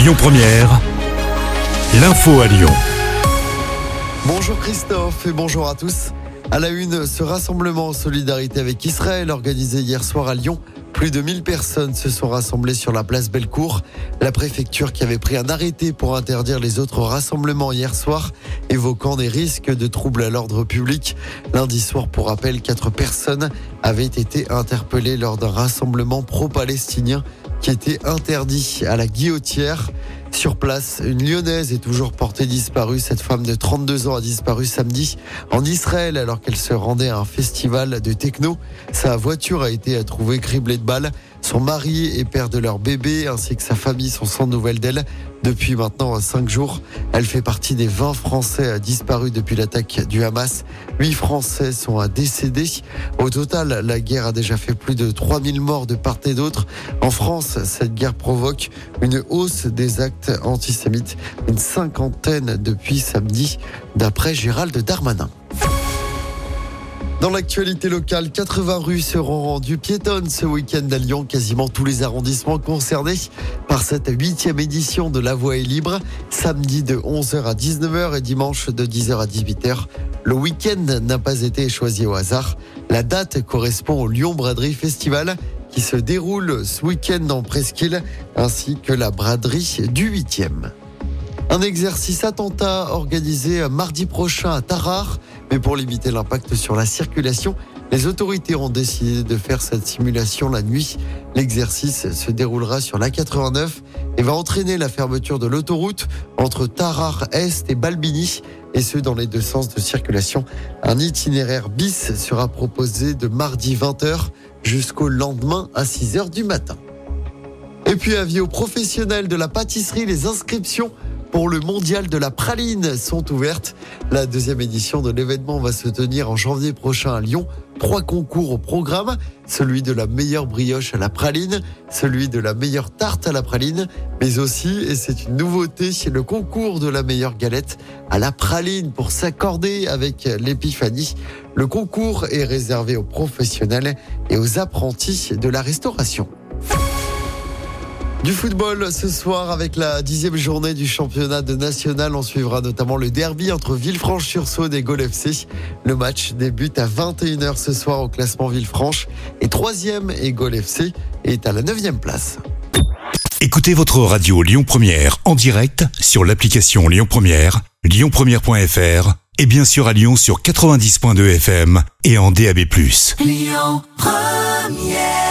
Lyon Première, l'info à Lyon. Bonjour Christophe et bonjour à tous. À la une, ce rassemblement en solidarité avec Israël organisé hier soir à Lyon. Plus de 1000 personnes se sont rassemblées sur la place Bellecour. La préfecture qui avait pris un arrêté pour interdire les autres rassemblements hier soir, évoquant des risques de troubles à l'ordre public. Lundi soir, pour rappel, quatre personnes avaient été interpellées lors d'un rassemblement pro-palestinien qui était interdit à la guillotière. Sur place, une lyonnaise est toujours portée disparue. Cette femme de 32 ans a disparu samedi en Israël alors qu'elle se rendait à un festival de techno. Sa voiture a été trouvée criblée de balles. Son mari et père de leur bébé ainsi que sa famille sont sans nouvelles d'elle depuis maintenant cinq jours. Elle fait partie des 20 Français disparus depuis l'attaque du Hamas. 8 Français sont décédés. Au total, la guerre a déjà fait plus de 3000 morts de part et d'autre. En France, cette guerre provoque une hausse des actes antisémites, une cinquantaine depuis samedi, d'après Gérald Darmanin. Dans l'actualité locale, 80 rues seront rendues piétonnes ce week-end à Lyon. Quasiment tous les arrondissements concernés par cette huitième édition de La Voie est libre. Samedi de 11h à 19h et dimanche de 10h à 18h. Le week-end n'a pas été choisi au hasard. La date correspond au Lyon Braderie Festival qui se déroule ce week-end en Presqu'île ainsi que la braderie du 8e. Un exercice attentat organisé mardi prochain à Tarare. Mais pour limiter l'impact sur la circulation, les autorités ont décidé de faire cette simulation la nuit. L'exercice se déroulera sur l'A89 et va entraîner la fermeture de l'autoroute entre Tarare Est et Balbini, et ce dans les deux sens de circulation. Un itinéraire bis sera proposé de mardi 20h jusqu'au lendemain à 6h du matin. Et puis avis aux professionnels de la pâtisserie, les inscriptions pour le mondial de la praline sont ouvertes. La deuxième édition de l'événement va se tenir en janvier prochain à Lyon. Trois concours au programme, celui de la meilleure brioche à la praline, celui de la meilleure tarte à la praline, mais aussi, et c'est une nouveauté, le concours de la meilleure galette à la praline pour s'accorder avec l'épiphanie. Le concours est réservé aux professionnels et aux apprentis de la restauration. Du football ce soir avec la dixième journée du championnat de national. On suivra notamment le derby entre Villefranche-sur-Saône et Gol FC. Le match débute à 21h ce soir au classement Villefranche. Et troisième et Gol FC est à la neuvième place. Écoutez votre radio Lyon Première en direct sur l'application Lyon Première, lyonpremière.fr et bien sûr à Lyon sur 90.2 FM et en DAB+. Lyon Première